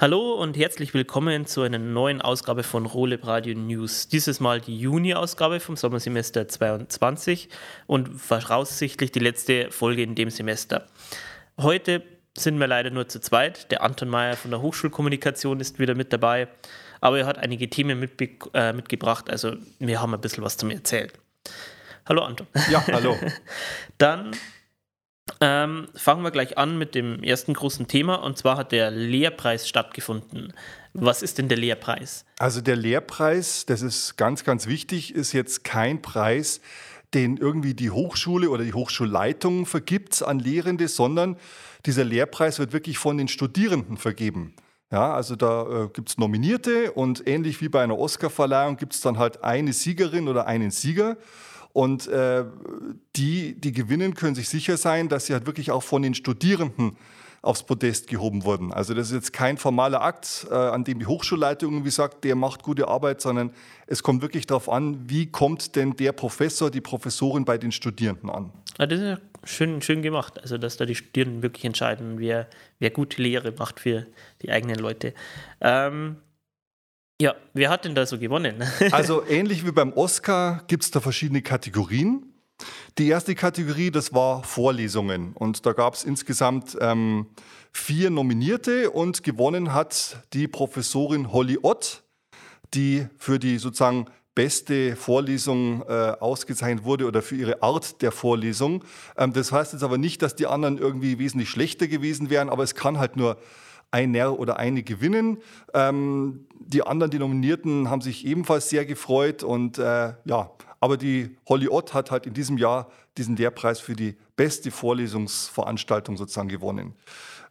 Hallo und herzlich willkommen zu einer neuen Ausgabe von Roleb Radio News. Dieses Mal die Juni-Ausgabe vom Sommersemester 22 und voraussichtlich die letzte Folge in dem Semester. Heute sind wir leider nur zu zweit. Der Anton Mayer von der Hochschulkommunikation ist wieder mit dabei, aber er hat einige Themen mitbe- äh, mitgebracht, also wir haben ein bisschen was zum Erzählen. Hallo Anton. Ja, hallo. Dann ähm, fangen wir gleich an mit dem ersten großen Thema und zwar hat der Lehrpreis stattgefunden. Was ist denn der Lehrpreis? Also der Lehrpreis, das ist ganz, ganz wichtig, ist jetzt kein Preis, den irgendwie die Hochschule oder die Hochschulleitung vergibt an Lehrende, sondern dieser Lehrpreis wird wirklich von den Studierenden vergeben. Ja, also da äh, gibt es Nominierte und ähnlich wie bei einer Oscarverleihung gibt es dann halt eine Siegerin oder einen Sieger. Und äh, die, die gewinnen, können sich sicher sein, dass sie halt wirklich auch von den Studierenden aufs Podest gehoben wurden. Also das ist jetzt kein formaler Akt, äh, an dem die Hochschulleitung irgendwie sagt, der macht gute Arbeit, sondern es kommt wirklich darauf an, wie kommt denn der Professor, die Professorin bei den Studierenden an. Ja, das ist ja schön, schön gemacht, also dass da die Studierenden wirklich entscheiden, wer, wer gute Lehre macht für die eigenen Leute. Ähm, ja, wer hat denn da so gewonnen? Also ähnlich wie beim Oscar gibt es da verschiedene Kategorien. Die erste Kategorie, das war Vorlesungen. Und da gab es insgesamt ähm, vier Nominierte und gewonnen hat die Professorin Holly Ott, die für die sozusagen beste Vorlesung äh, ausgezeichnet wurde oder für ihre Art der Vorlesung. Ähm, das heißt jetzt aber nicht, dass die anderen irgendwie wesentlich schlechter gewesen wären, aber es kann halt nur einer oder eine gewinnen. Ähm, die anderen, die Nominierten, haben sich ebenfalls sehr gefreut und äh, ja, aber die Holly Ott hat halt in diesem Jahr diesen Lehrpreis für die beste Vorlesungsveranstaltung sozusagen gewonnen.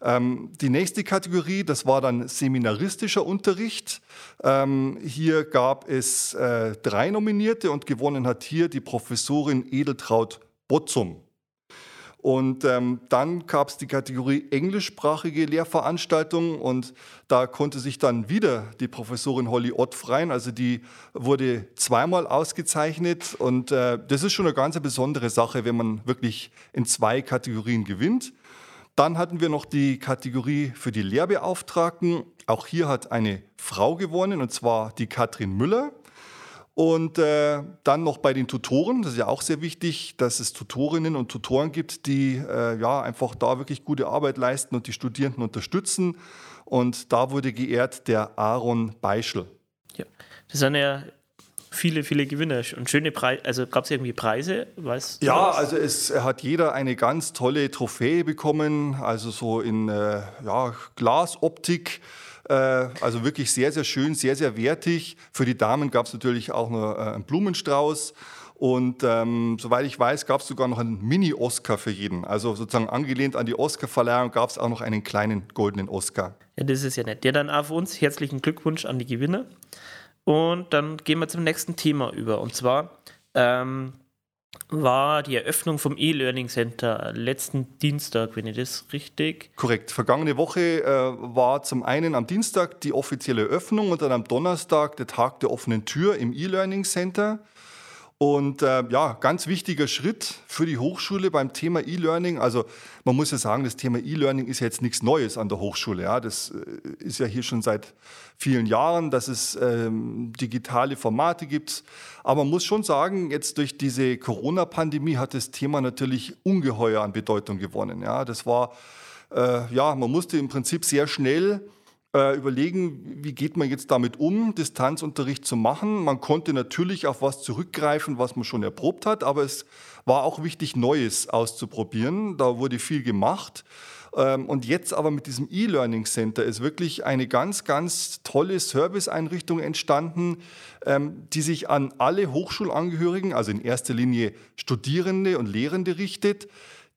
Ähm, die nächste Kategorie, das war dann seminaristischer Unterricht. Ähm, hier gab es äh, drei Nominierte und gewonnen hat hier die Professorin Edeltraut Botzum. Und ähm, dann gab es die Kategorie englischsprachige Lehrveranstaltungen und da konnte sich dann wieder die Professorin Holly Ott freien. Also die wurde zweimal ausgezeichnet und äh, das ist schon eine ganz besondere Sache, wenn man wirklich in zwei Kategorien gewinnt. Dann hatten wir noch die Kategorie für die Lehrbeauftragten. Auch hier hat eine Frau gewonnen und zwar die Katrin Müller. Und äh, dann noch bei den Tutoren, das ist ja auch sehr wichtig, dass es Tutorinnen und Tutoren gibt, die äh, ja einfach da wirklich gute Arbeit leisten und die Studierenden unterstützen. Und da wurde geehrt der Aaron Beischel. Ja, das sind ja viele, viele Gewinner und schöne Preise. Also gab es irgendwie Preise? Weißt ja, also es hat jeder eine ganz tolle Trophäe bekommen, also so in äh, ja, Glasoptik. Äh, also wirklich sehr, sehr schön, sehr, sehr wertig. Für die Damen gab es natürlich auch noch äh, einen Blumenstrauß. Und ähm, soweit ich weiß, gab es sogar noch einen Mini-Oscar für jeden. Also sozusagen angelehnt an die Oscar-Verleihung gab es auch noch einen kleinen goldenen Oscar. Ja, das ist ja nett. Ja, dann für uns herzlichen Glückwunsch an die Gewinner. Und dann gehen wir zum nächsten Thema über. Und zwar ähm, war die Eröffnung vom E-Learning Center letzten Dienstag, wenn ich das richtig. Korrekt. Vergangene Woche äh, war zum einen am Dienstag die offizielle Eröffnung und dann am Donnerstag der Tag der offenen Tür im E-Learning Center. Und äh, ja, ganz wichtiger Schritt für die Hochschule beim Thema E-Learning. Also man muss ja sagen, das Thema E-Learning ist ja jetzt nichts Neues an der Hochschule. Ja. Das äh, ist ja hier schon seit vielen Jahren, dass es ähm, digitale Formate gibt. Aber man muss schon sagen, jetzt durch diese Corona-Pandemie hat das Thema natürlich ungeheuer an Bedeutung gewonnen. Ja. Das war, äh, ja, man musste im Prinzip sehr schnell äh, überlegen, wie geht man jetzt damit um, Distanzunterricht zu machen. Man konnte natürlich auf was zurückgreifen, was man schon erprobt hat, aber es war auch wichtig, Neues auszuprobieren. Da wurde viel gemacht. Ähm, und jetzt aber mit diesem E-Learning Center ist wirklich eine ganz, ganz tolle Serviceeinrichtung entstanden, ähm, die sich an alle Hochschulangehörigen, also in erster Linie Studierende und Lehrende richtet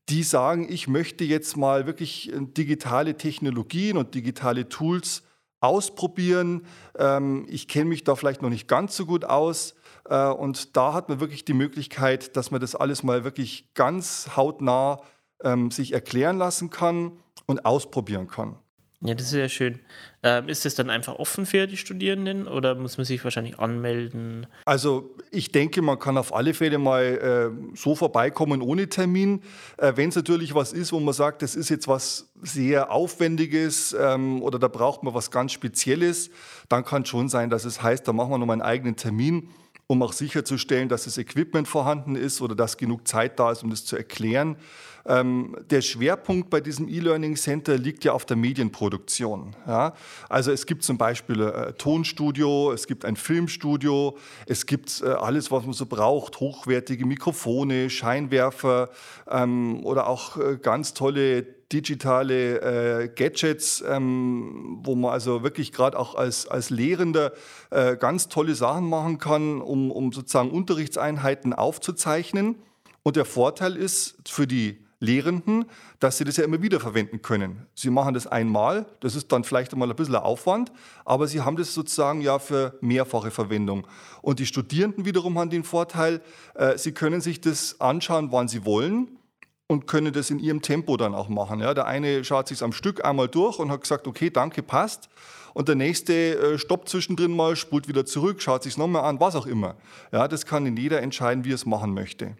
die sagen, ich möchte jetzt mal wirklich äh, digitale Technologien und digitale Tools ausprobieren. Ähm, ich kenne mich da vielleicht noch nicht ganz so gut aus. Äh, und da hat man wirklich die Möglichkeit, dass man das alles mal wirklich ganz hautnah ähm, sich erklären lassen kann und ausprobieren kann. Ja, das ist ja schön. Ähm, ist das dann einfach offen für die Studierenden oder muss man sich wahrscheinlich anmelden? Also ich denke, man kann auf alle Fälle mal äh, so vorbeikommen ohne Termin. Äh, Wenn es natürlich was ist, wo man sagt, das ist jetzt was sehr Aufwendiges ähm, oder da braucht man was ganz Spezielles, dann kann schon sein, dass es heißt, da machen wir nochmal einen eigenen Termin um auch sicherzustellen, dass das Equipment vorhanden ist oder dass genug Zeit da ist, um das zu erklären. Ähm, der Schwerpunkt bei diesem E-Learning Center liegt ja auf der Medienproduktion. Ja? Also es gibt zum Beispiel äh, Tonstudio, es gibt ein Filmstudio, es gibt äh, alles, was man so braucht, hochwertige Mikrofone, Scheinwerfer ähm, oder auch äh, ganz tolle digitale äh, Gadgets, ähm, wo man also wirklich gerade auch als, als Lehrender äh, ganz tolle Sachen machen kann, um, um sozusagen Unterrichtseinheiten aufzuzeichnen. Und der Vorteil ist für die Lehrenden, dass sie das ja immer wieder verwenden können. Sie machen das einmal, das ist dann vielleicht einmal ein bisschen Aufwand, aber sie haben das sozusagen ja für mehrfache Verwendung. Und die Studierenden wiederum haben den Vorteil, äh, sie können sich das anschauen, wann sie wollen und können das in ihrem Tempo dann auch machen. Ja, der eine schaut sich am Stück einmal durch und hat gesagt, okay, danke, passt. Und der nächste äh, stoppt zwischendrin mal, spult wieder zurück, schaut sich nochmal an, was auch immer. Ja, das kann in jeder entscheiden, wie er es machen möchte.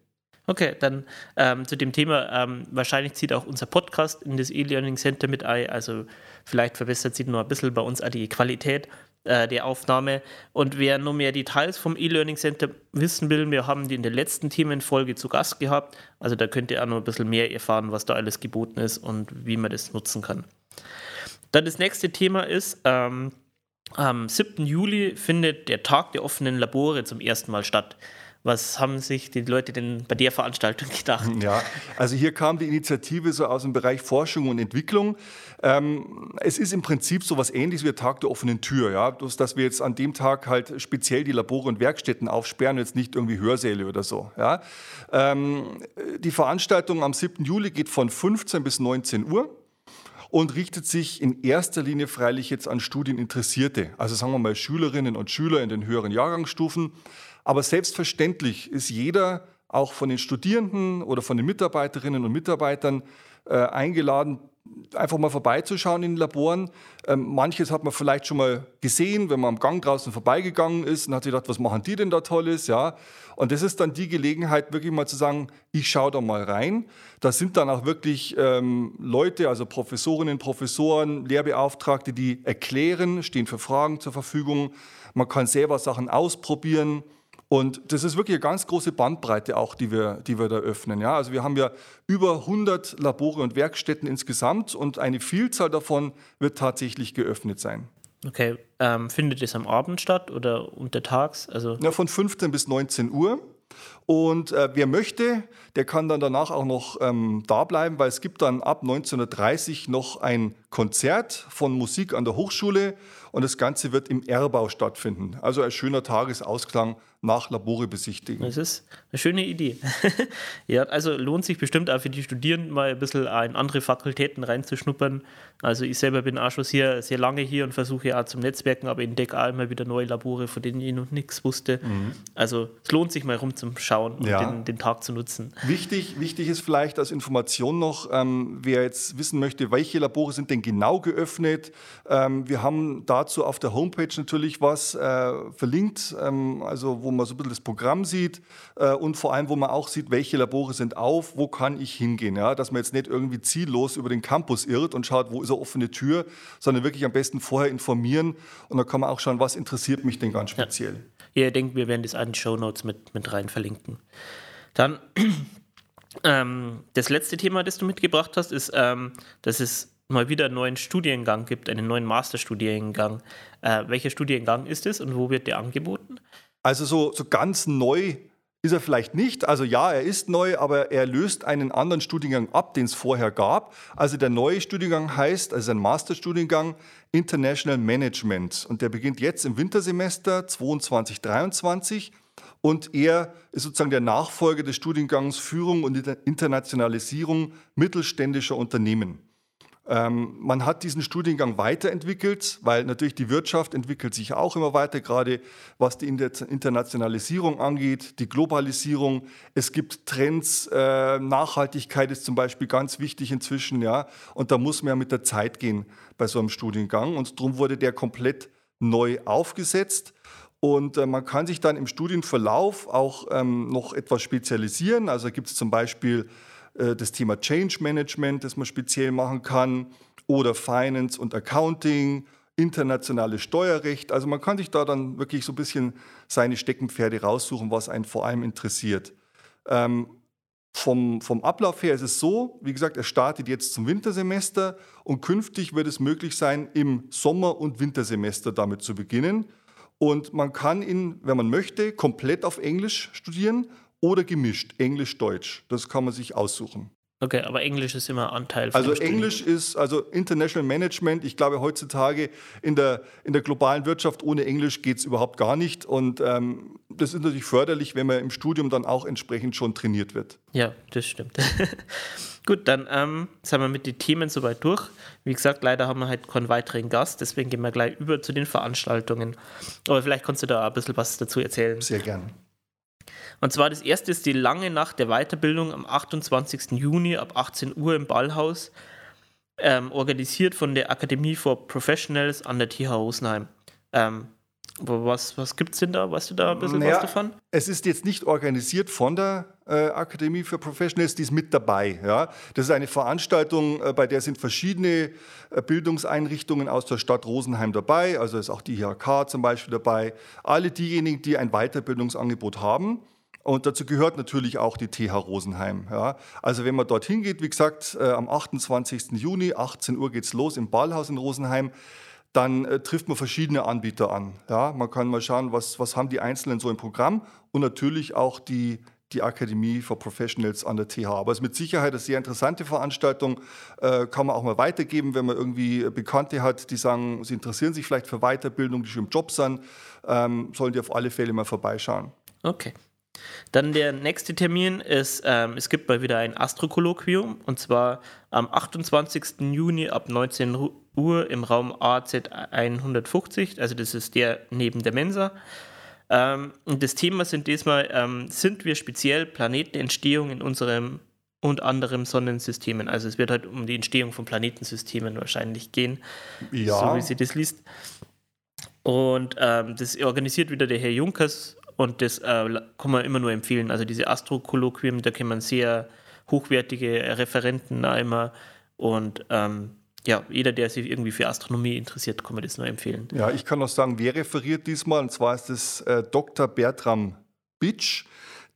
Okay, dann ähm, zu dem Thema, ähm, wahrscheinlich zieht auch unser Podcast in das E-Learning Center mit ein, also vielleicht verbessert sich noch ein bisschen bei uns auch die Qualität äh, der Aufnahme. Und wer noch mehr Details vom E-Learning Center wissen will, wir haben die in der letzten Themenfolge zu Gast gehabt, also da könnt ihr auch noch ein bisschen mehr erfahren, was da alles geboten ist und wie man das nutzen kann. Dann das nächste Thema ist, ähm, am 7. Juli findet der Tag der offenen Labore zum ersten Mal statt. Was haben sich die Leute denn bei der Veranstaltung gedacht? Ja, also hier kam die Initiative so aus dem Bereich Forschung und Entwicklung. Ähm, es ist im Prinzip so was ähnliches wie der Tag der offenen Tür. Ja? Bloß, dass wir jetzt an dem Tag halt speziell die Labore und Werkstätten aufsperren, jetzt nicht irgendwie Hörsäle oder so. Ja? Ähm, die Veranstaltung am 7. Juli geht von 15 bis 19 Uhr und richtet sich in erster Linie freilich jetzt an Studieninteressierte, also sagen wir mal Schülerinnen und Schüler in den höheren Jahrgangsstufen. Aber selbstverständlich ist jeder, auch von den Studierenden oder von den Mitarbeiterinnen und Mitarbeitern, äh, eingeladen, einfach mal vorbeizuschauen in den Laboren. Ähm, manches hat man vielleicht schon mal gesehen, wenn man am Gang draußen vorbeigegangen ist und hat sich gedacht, was machen die denn da Tolles? Ja. Und das ist dann die Gelegenheit, wirklich mal zu sagen, ich schaue da mal rein. Da sind dann auch wirklich ähm, Leute, also Professorinnen, Professoren, Lehrbeauftragte, die erklären, stehen für Fragen zur Verfügung. Man kann selber Sachen ausprobieren. Und das ist wirklich eine ganz große Bandbreite auch, die wir, die wir da öffnen. Ja, also wir haben ja über 100 Labore und Werkstätten insgesamt und eine Vielzahl davon wird tatsächlich geöffnet sein. Okay, ähm, findet es am Abend statt oder untertags? Also ja, von 15 bis 19 Uhr. Und äh, wer möchte, der kann dann danach auch noch ähm, da bleiben, weil es gibt dann ab 1930 noch ein Konzert von Musik an der Hochschule und das Ganze wird im Erbau stattfinden. Also ein schöner Tagesausklang nach Labore besichtigen. Das ist eine schöne Idee. ja, also lohnt sich bestimmt auch für die Studierenden mal ein bisschen in andere Fakultäten reinzuschnuppern. Also ich selber bin auch schon sehr, sehr lange hier und versuche ja auch zum Netzwerken, aber entdecke auch immer wieder neue Labore, von denen ich noch nichts wusste. Mhm. Also es lohnt sich mal rumzuschauen und ja. den, den, Tag zu nutzen. Wichtig, wichtig ist vielleicht als Information noch, ähm, wer jetzt wissen möchte, welche Labore sind denn genau geöffnet. Ähm, wir haben dazu auf der Homepage natürlich was äh, verlinkt, ähm, also wo man so ein bisschen das Programm sieht äh, und vor allem, wo man auch sieht, welche Labore sind auf, wo kann ich hingehen. Ja? Dass man jetzt nicht irgendwie ziellos über den Campus irrt und schaut, wo ist eine offene Tür, sondern wirklich am besten vorher informieren und dann kann man auch schauen, was interessiert mich denn ganz speziell. Ja, ihr denkt, wir werden das an Show Notes mit, mit rein verlinken. Dann ähm, das letzte Thema, das du mitgebracht hast, ist, ähm, dass es mal wieder einen neuen Studiengang gibt, einen neuen Masterstudiengang. Äh, welcher Studiengang ist es und wo wird der angeboten? Also so, so ganz neu ist er vielleicht nicht. Also ja, er ist neu, aber er löst einen anderen Studiengang ab, den es vorher gab. Also der neue Studiengang heißt, also ein Masterstudiengang International Management. Und der beginnt jetzt im Wintersemester 22, 23. Und er ist sozusagen der Nachfolger des Studiengangs Führung und Internationalisierung mittelständischer Unternehmen. Ähm, man hat diesen Studiengang weiterentwickelt, weil natürlich die Wirtschaft entwickelt sich auch immer weiter, gerade was die Internationalisierung angeht, die Globalisierung. Es gibt Trends, äh, Nachhaltigkeit ist zum Beispiel ganz wichtig inzwischen, ja. Und da muss man ja mit der Zeit gehen bei so einem Studiengang. Und darum wurde der komplett neu aufgesetzt. Und äh, man kann sich dann im Studienverlauf auch ähm, noch etwas spezialisieren. Also gibt es zum Beispiel das Thema Change Management, das man speziell machen kann, oder Finance und Accounting, internationales Steuerrecht. Also man kann sich da dann wirklich so ein bisschen seine Steckenpferde raussuchen, was einen vor allem interessiert. Ähm, vom, vom Ablauf her ist es so, wie gesagt, er startet jetzt zum Wintersemester und künftig wird es möglich sein, im Sommer- und Wintersemester damit zu beginnen. Und man kann ihn, wenn man möchte, komplett auf Englisch studieren oder gemischt, Englisch-Deutsch. Das kann man sich aussuchen. Okay, aber Englisch ist immer Anteil von Also Englisch ist, also International Management, ich glaube heutzutage in der, in der globalen Wirtschaft ohne Englisch geht es überhaupt gar nicht. Und ähm, das ist natürlich förderlich, wenn man im Studium dann auch entsprechend schon trainiert wird. Ja, das stimmt. Gut, dann ähm, sind wir mit den Themen soweit durch. Wie gesagt, leider haben wir halt keinen weiteren Gast, deswegen gehen wir gleich über zu den Veranstaltungen. Aber vielleicht kannst du da ein bisschen was dazu erzählen. Sehr gern. Und zwar das erste ist die lange Nacht der Weiterbildung am 28. Juni ab 18 Uhr im Ballhaus, ähm, organisiert von der Akademie for Professionals an der TH Rosenheim. Ähm, was, was gibt es denn da? Weißt du da ein bisschen naja, was davon? Es ist jetzt nicht organisiert von der äh, Akademie für Professionals, die ist mit dabei. Ja? Das ist eine Veranstaltung, äh, bei der sind verschiedene äh, Bildungseinrichtungen aus der Stadt Rosenheim dabei. Also ist auch die IHK zum Beispiel dabei. Alle diejenigen, die ein Weiterbildungsangebot haben. Und dazu gehört natürlich auch die TH Rosenheim. Ja. Also wenn man dorthin geht, wie gesagt, äh, am 28. Juni, 18 Uhr geht es los im Ballhaus in Rosenheim, dann äh, trifft man verschiedene Anbieter an. Ja. Man kann mal schauen, was, was haben die Einzelnen so im Programm und natürlich auch die, die Akademie for Professionals an der TH. Aber es ist mit Sicherheit eine sehr interessante Veranstaltung, äh, kann man auch mal weitergeben, wenn man irgendwie Bekannte hat, die sagen, sie interessieren sich vielleicht für Weiterbildung, die schon im Job sind, ähm, sollen die auf alle Fälle mal vorbeischauen. Okay. Dann der nächste Termin ist, ähm, es gibt mal wieder ein Astrokolloquium und zwar am 28. Juni ab 19 Uhr im Raum AZ 150, also das ist der neben der Mensa. Ähm, und das Thema sind diesmal, ähm, sind wir speziell Planetenentstehung in unserem und anderen Sonnensystemen. Also es wird halt um die Entstehung von Planetensystemen wahrscheinlich gehen, ja. so wie sie das liest. Und ähm, das organisiert wieder der Herr Junkers und das äh, kann man immer nur empfehlen. Also diese Astrokolloquien, da kann man sehr hochwertige Referenten immer. Und ähm, ja, jeder, der sich irgendwie für Astronomie interessiert, kann man das nur empfehlen. Ja, ich kann noch sagen, wer referiert diesmal? Und zwar ist es äh, Dr. Bertram Bitsch.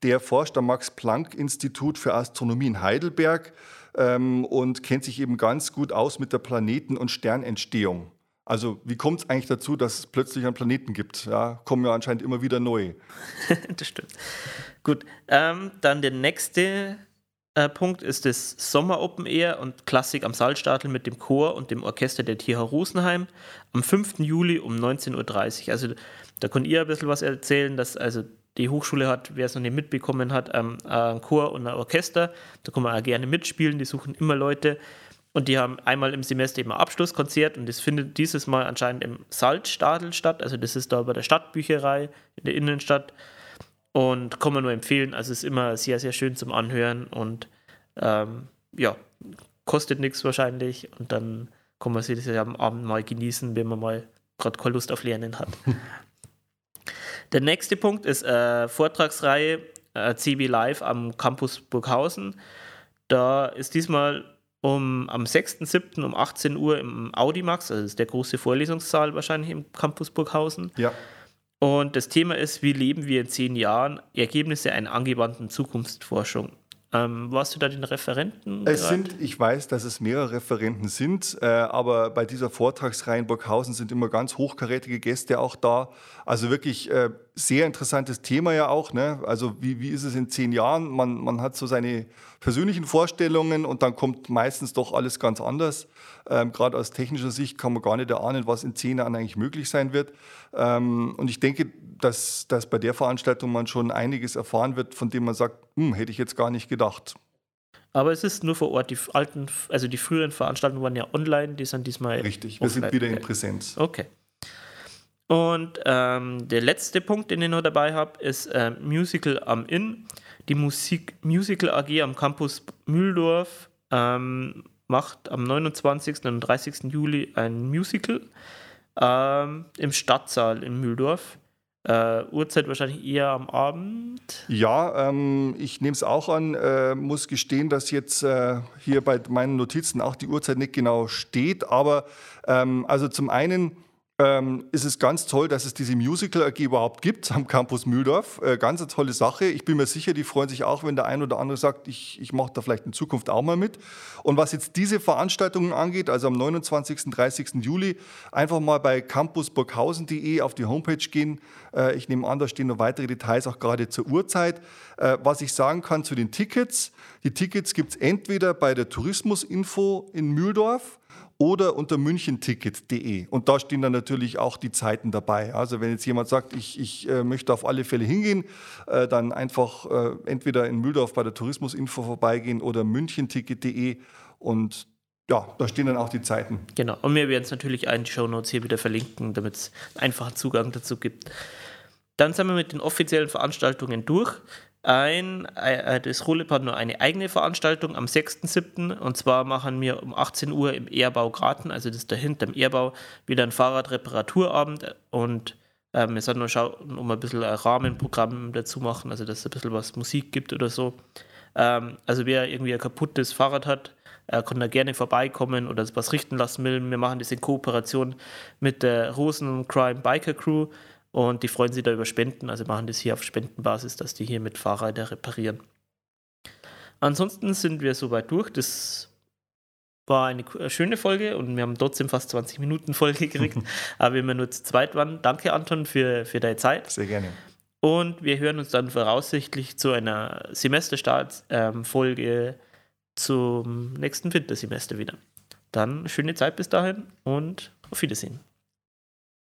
Der forscht am Max-Planck-Institut für Astronomie in Heidelberg ähm, und kennt sich eben ganz gut aus mit der Planeten- und Sternentstehung. Also wie kommt es eigentlich dazu, dass es plötzlich einen Planeten gibt? Ja, kommen ja anscheinend immer wieder neu. das stimmt. Gut, ähm, dann der nächste Punkt ist das Sommer Open Air und Klassik am Salzstadel mit dem Chor und dem Orchester der TH Rosenheim am 5. Juli um 19.30 Uhr. Also da könnt ihr ein bisschen was erzählen, dass also die Hochschule hat, wer es noch nicht mitbekommen hat, ähm, ein Chor und ein Orchester. Da kann man auch gerne mitspielen, die suchen immer Leute. Und die haben einmal im Semester eben ein Abschlusskonzert und das findet dieses Mal anscheinend im Salzstadel statt. Also das ist da bei der Stadtbücherei in der Innenstadt. Und kann man nur empfehlen. Also es ist immer sehr, sehr schön zum Anhören und ähm, ja, kostet nichts wahrscheinlich. Und dann kann man sich das ja am Abend mal genießen, wenn man mal gerade keine Lust auf Lernen hat. der nächste Punkt ist äh, Vortragsreihe äh, CB Live am Campus Burghausen. Da ist diesmal um, am 6.7. um 18 Uhr im Audimax, also das ist der große Vorlesungssaal wahrscheinlich im Campus Burghausen. Ja. Und das Thema ist, wie leben wir in zehn Jahren? Ergebnisse einer angewandten Zukunftsforschung. Ähm, warst du da den Referenten? Es sind, ich weiß, dass es mehrere Referenten sind, äh, aber bei dieser Vortragsreihe in Burghausen sind immer ganz hochkarätige Gäste auch da. Also wirklich äh, sehr interessantes Thema ja auch. Ne? Also wie, wie ist es in zehn Jahren? Man, man hat so seine persönlichen Vorstellungen und dann kommt meistens doch alles ganz anders. Ähm, Gerade aus technischer Sicht kann man gar nicht erahnen, was in zehn Jahren eigentlich möglich sein wird. Ähm, und ich denke, dass, dass bei der Veranstaltung man schon einiges erfahren wird, von dem man sagt, hm, hätte ich jetzt gar nicht gedacht. Aber es ist nur vor Ort. Die alten, also die früheren Veranstaltungen waren ja online, die sind diesmal. Richtig, wir sind wieder in Präsenz. Okay. Und ähm, der letzte Punkt, den ich noch dabei habe, ist äh, Musical am Inn. Die Musik Musical AG am Campus Mühldorf ähm, macht am 29. und 30. Juli ein Musical ähm, im Stadtsaal in Mühldorf. Äh, Uhrzeit wahrscheinlich eher am Abend. Ja, ähm, ich nehme es auch an, äh, muss gestehen, dass jetzt äh, hier bei meinen Notizen auch die Uhrzeit nicht genau steht. Aber ähm, also zum einen ähm, ist es ganz toll, dass es diese Musical AG überhaupt gibt am Campus Mühldorf. Äh, ganz eine tolle Sache. Ich bin mir sicher, die freuen sich auch, wenn der ein oder andere sagt, ich, ich mache da vielleicht in Zukunft auch mal mit. Und was jetzt diese Veranstaltungen angeht, also am 29. 30. Juli, einfach mal bei campusburghausen.de auf die Homepage gehen. Äh, ich nehme an, da stehen noch weitere Details, auch gerade zur Uhrzeit. Äh, was ich sagen kann zu den Tickets, die Tickets gibt es entweder bei der Tourismusinfo in Mühldorf, oder unter münchenticket.de. Und da stehen dann natürlich auch die Zeiten dabei. Also wenn jetzt jemand sagt, ich, ich äh, möchte auf alle Fälle hingehen, äh, dann einfach äh, entweder in Mühldorf bei der Tourismusinfo vorbeigehen oder münchenticket.de und ja, da stehen dann auch die Zeiten. Genau. Und wir werden es natürlich in die Show Notes hier wieder verlinken, damit es einfachen Zugang dazu gibt. Dann sind wir mit den offiziellen Veranstaltungen durch ein, äh, das Roleb hat nur eine eigene Veranstaltung am 6.7. Und zwar machen wir um 18 Uhr im Ehrbau Graten, also das dahinter im Ehrbau, wieder ein Fahrradreparaturabend. Und ähm, wir sollten nur schauen, um ein bisschen ein Rahmenprogramm dazu machen, also dass es ein bisschen was Musik gibt oder so. Ähm, also wer irgendwie ein kaputtes Fahrrad hat, äh, kann da gerne vorbeikommen oder was richten lassen will. Wir machen das in Kooperation mit der Rosen Crime Biker Crew. Und die freuen sich da über Spenden, also machen das hier auf Spendenbasis, dass die hier mit Fahrräder reparieren. Ansonsten sind wir soweit durch. Das war eine schöne Folge und wir haben trotzdem fast 20 Minuten Folge gekriegt, aber wir nur zu zweit waren. Danke, Anton, für, für deine Zeit. Sehr gerne. Und wir hören uns dann voraussichtlich zu einer Semesterstart-Folge ähm, zum nächsten Wintersemester wieder. Dann schöne Zeit bis dahin und auf Wiedersehen.